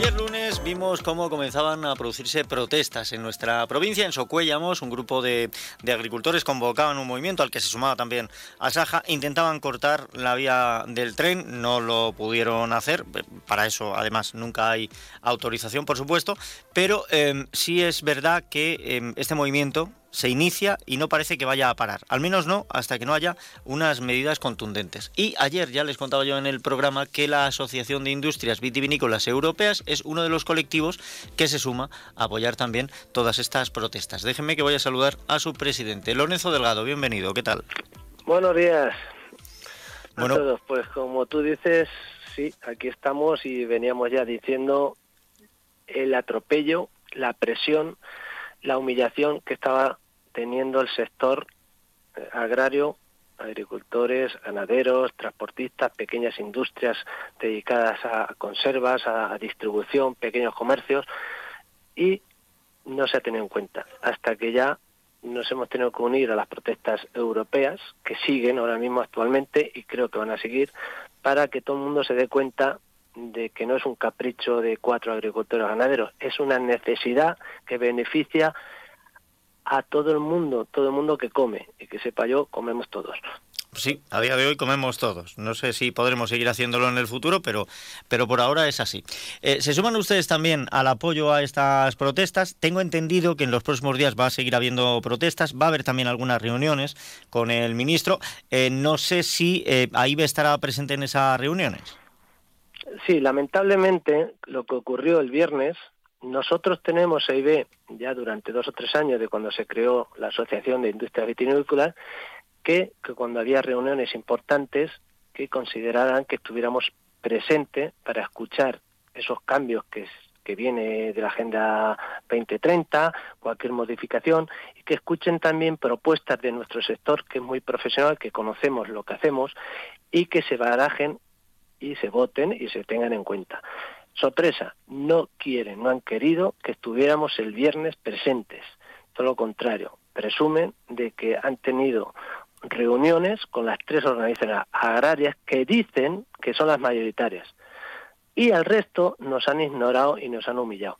Ayer lunes vimos cómo comenzaban a producirse protestas en nuestra provincia. En Socuéllamos, un grupo de, agricultores convocaban un movimiento al que se sumaba también Asaja. Intentaban cortar la vía del tren, no lo pudieron hacer. Para eso, además, nunca hay autorización, por supuesto. Pero eh, sí es verdad que eh, este movimiento se inicia y no parece que vaya a parar, al menos no hasta que no haya unas medidas contundentes. Y ayer ya les contaba yo en el programa que la Asociación de Industrias Vitivinícolas Europeas es uno de los colectivos que se suma a apoyar también todas estas protestas. Déjenme que voy a saludar a su presidente, Lorenzo Delgado, bienvenido, ¿qué tal? Buenos días a todos, pues como tú dices, sí, aquí estamos y veníamos ya diciendo el atropello, la presión la humillación que estaba teniendo el sector eh, agrario, agricultores, ganaderos, transportistas, pequeñas industrias dedicadas a conservas, a, distribución, pequeños comercios, y no se ha tenido en cuenta hasta que ya nos hemos tenido que unir a las protestas europeas que siguen ahora mismo actualmente y creo que van a seguir para que todo el mundo se dé cuenta de que no es un capricho de cuatro agricultores ganaderos, es una necesidad que beneficia a todo el mundo, todo el mundo que come, y que sepa yo, comemos todos. Sí, a día de hoy comemos todos. No sé si podremos seguir haciéndolo en el futuro, pero, pero por ahora es así. Eh, ¿Se suman ustedes también al apoyo a estas protestas? Tengo entendido que en los próximos días va a seguir habiendo protestas, va a haber también algunas reuniones con el ministro. Eh, no sé si eh, ahí estará presente en esas reuniones. Sí, lamentablemente lo que ocurrió el viernes, nosotros tenemos EIB ya durante dos o tres años de cuando se creó la Asociación de Industria Vitivinícola, que, que cuando había reuniones importantes que consideraran que estuviéramos presentes para escuchar esos cambios que, que viene de la Agenda 2030, cualquier modificación, y que escuchen también propuestas de nuestro sector, que es muy profesional, que conocemos lo que hacemos, y que se barajen y se voten y se tengan en cuenta. Sorpresa, no quieren, no han querido que estuviéramos el viernes presentes. Todo lo contrario, presumen de que han tenido reuniones con las tres organizaciones agrarias que dicen que son las mayoritarias. Y al resto nos han ignorado y nos han humillado.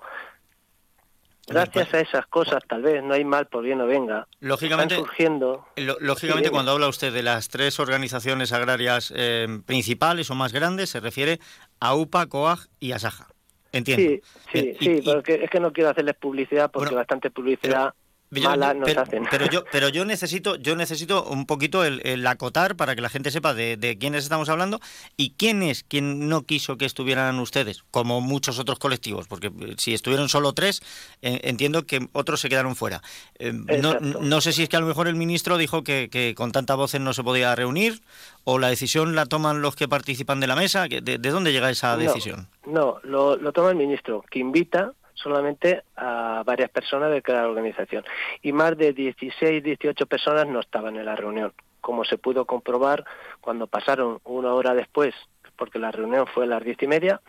Gracias a esas cosas, tal vez no hay mal por bien o venga. Lógicamente, surgiendo. lógicamente, cuando habla usted de las tres organizaciones agrarias eh, principales o más grandes, se refiere a UPA, COAG y ASAJA. Entiendo. Sí, sí, sí, porque es que no quiero hacerles publicidad porque bastante publicidad pero, yo, pero yo necesito, yo necesito un poquito el, acotar para que la gente sepa de, quiénes estamos hablando y quién es quien no quiso que estuvieran ustedes, como muchos otros colectivos, porque eh, si estuvieron solo tres, eh, entiendo que otros se quedaron fuera. Eh, no, sé si es que a lo mejor el ministro dijo que, con tanta voces no se podía reunir, o la decisión la toman los que participan de la mesa. ¿De, de dónde llega esa decisión? No, lo, lo toma el ministro, que invita solamente a varias personas de cada organización. Y más de 16, 18 personas no estaban en la reunión, como se pudo comprobar cuando pasaron una hora después, porque la reunión fue a las diez y media,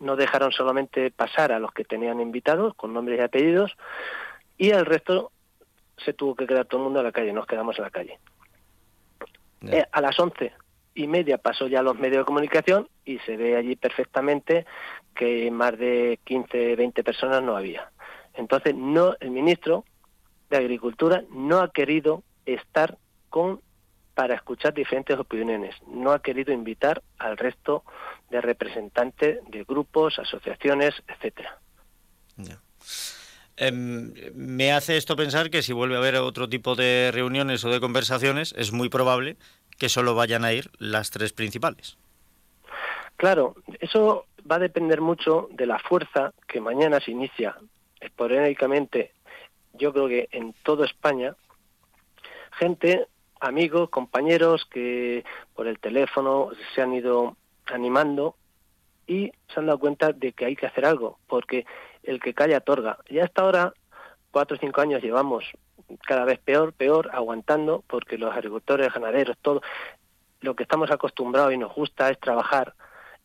no dejaron solamente pasar a los que tenían invitados con nombres y apellidos, y el resto se tuvo que quedar todo el mundo en la calle, nos quedamos en la calle. Eh, a las once y media pasó ya a los medios de comunicación y se ve allí perfectamente que más de 15, 20 personas no había. Entonces, no el ministro de Agricultura no ha querido estar con para escuchar diferentes opiniones. No ha querido invitar al resto de representantes de grupos, asociaciones, etcétera. Em, me hace esto pensar que si vuelve a haber otro tipo de reuniones o de conversaciones, es muy probable que solo vayan a ir las tres principales. Claro, eso va a depender mucho de la fuerza que mañana se inicia esporádicamente, yo creo que en toda España, gente, amigos, compañeros que por el teléfono se han ido animando y se han dado cuenta de que hay que hacer algo, porque el que calla otorga. Ya hasta ahora, cuatro o cinco años llevamos cada vez peor, peor, aguantando, porque los agricultores, ganaderos, todo, lo que estamos acostumbrados y nos gusta es trabajar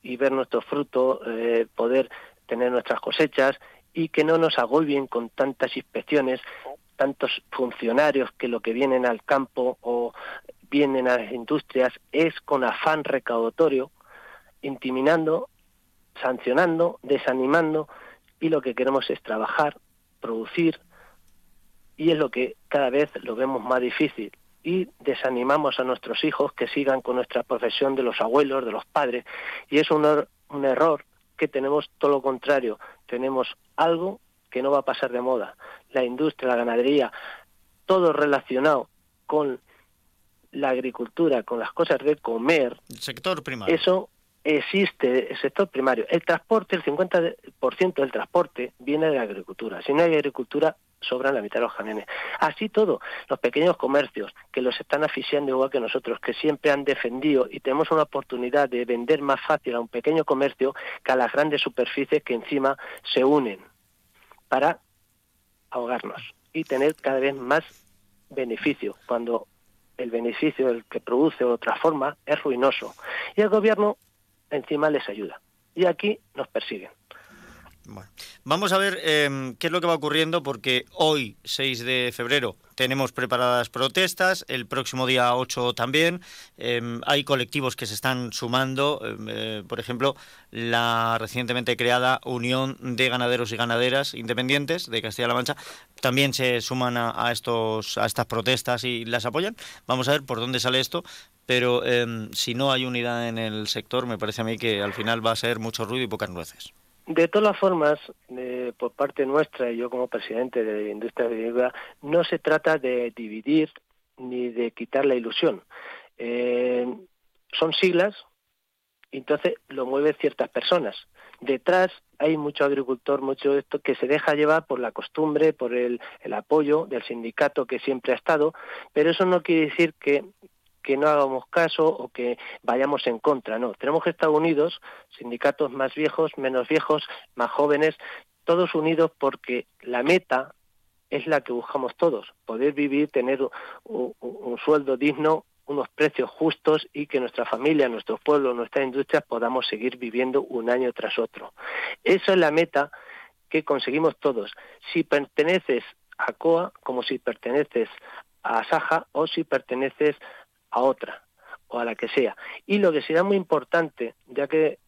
y ver nuestros frutos, eh, poder tener nuestras cosechas y que no nos agobien con tantas inspecciones, tantos funcionarios que lo que vienen al campo o vienen a las industrias es con afán recaudatorio, intimidando sancionando, desanimando y lo que queremos es trabajar, producir y es lo que cada vez lo vemos más difícil y desanimamos a nuestros hijos que sigan con nuestra profesión de los abuelos, de los padres y es un, er-, un error que tenemos todo lo contrario, tenemos algo que no va a pasar de moda, la industria, la ganadería, todo relacionado con la agricultura, con las cosas de comer, el sector primario. Eso existe, el sector primario. El transporte, el 50% del transporte viene de la agricultura. Si no hay agricultura, sobran la mitad de los camiones. Así todo, los pequeños comercios que los están asfixiando igual que nosotros, que siempre han defendido y tenemos una oportunidad de vender más fácil a un pequeño comercio que a las grandes superficies que encima se unen para ahogarnos y tener cada vez más beneficio, cuando el beneficio del que produce o transforma es ruinoso. Y el gobierno encima les ayuda. Y aquí nos persiguen. Bueno, vamos a ver em, qué es lo que va ocurriendo porque hoy, 6 de febrero, tenemos preparadas protestas, el próximo día 8 también. Em, hay colectivos que se están sumando, em, eh, por ejemplo, la recientemente creada Unión de Ganaderos y Ganaderas Independientes de Castilla-La Mancha también se suman a, estos, a estas protestas y las apoyan. Vamos a ver por dónde sale esto, pero si no hay unidad en el sector, me parece a mí que al final va a ser mucho ruido y pocas nueces. De todas formas, por parte nuestra y yo como presidente de la industria agrícola, no se trata de dividir ni de quitar la ilusión. Eh, son siglas, entonces lo mueven ciertas personas. Detrás hay mucho agricultor, mucho esto que se deja llevar por la costumbre, por el apoyo del sindicato que siempre ha estado, pero eso no quiere decir que que no hagamos caso o que vayamos en contra, no. Tenemos que estar unidos, sindicatos más viejos, menos viejos, más jóvenes, todos unidos porque la meta es la que buscamos todos, poder vivir, tener un, sueldo digno, unos precios justos y que nuestra familia, nuestro pueblo, nuestras industrias podamos seguir viviendo un año tras otro. Esa es la meta que conseguimos todos. Si perteneces a COA, como si perteneces a Saja o si perteneces a otra o a la que sea. Y lo que será muy importante, ya que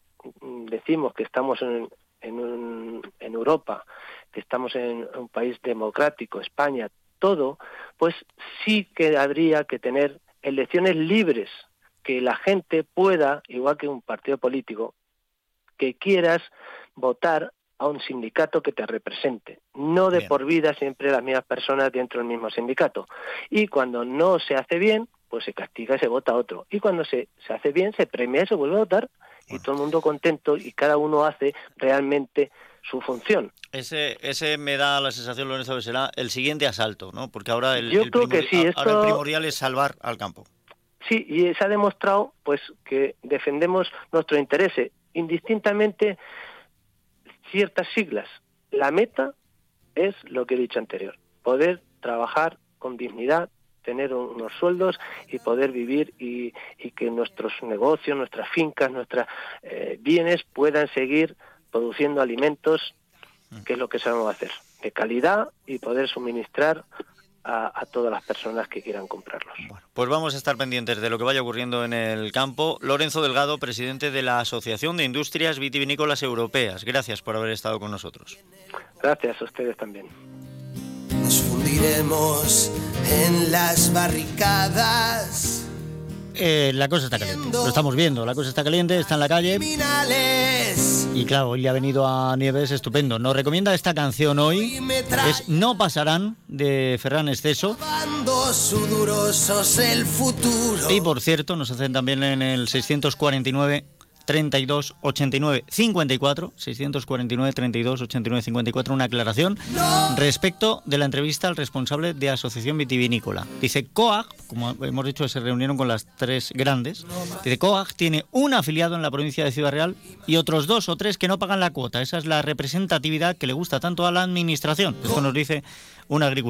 mm, decimos que estamos en, en, en Europa, que estamos en un país democrático, España, todo, pues sí que habría que tener elecciones libres, que la gente pueda, igual que un partido político, que quieras votar a un sindicato que te represente, no de por vida siempre las mismas personas dentro del mismo sindicato. Y cuando no se hace bien, pues se castiga y se vota otro. Y cuando se, se hace bien, se premia y se vuelve a votar y todo el mundo contento y cada uno hace realmente su función. Ese, ese me da la sensación, Lorenzo, que será el siguiente asalto, ¿no? Porque ahora el, Yo creo que sí, ahora el primordial es salvar al campo. Sí, y se ha demostrado pues que defendemos nuestros intereses, indistintamente ciertas siglas. La meta es lo que he dicho anterior, poder trabajar con dignidad, tener unos sueldos y poder vivir y, que nuestros negocios, nuestras fincas, nuestros eh, bienes puedan seguir produciendo alimentos, que es lo que sabemos hacer, de calidad y poder suministrar a, todas las personas que quieran comprarlos. pues vamos a estar pendientes de lo que vaya ocurriendo en el campo. Lorenzo Delgado, presidente de la Asociación de Industrias Vitivinícolas Europeas. Gracias por haber estado con nosotros. Gracias a ustedes también. Nos fundiremos en las barricadas. Eh, la cosa está caliente, lo estamos viendo, la cosa está caliente, está en la calle. Y claro, hoy le ha venido a Nieves estupendo. Nos recomienda esta canción hoy, es No pasarán, de Ferran Exceso. Y por cierto, nos hacen también en el 649 32 89 54 649 32 89 54 una aclaración respecto de la entrevista al responsable de Asociación Vitivinícola. Dice COAG, como hemos dicho, se reunieron con las tres grandes. Dice COAG tiene un afiliado en la provincia de Ciudad Real y otros dos o tres que no pagan la cuota. Esa es la representatividad que le gusta tanto a la administración. Esto nos dice un agricultor.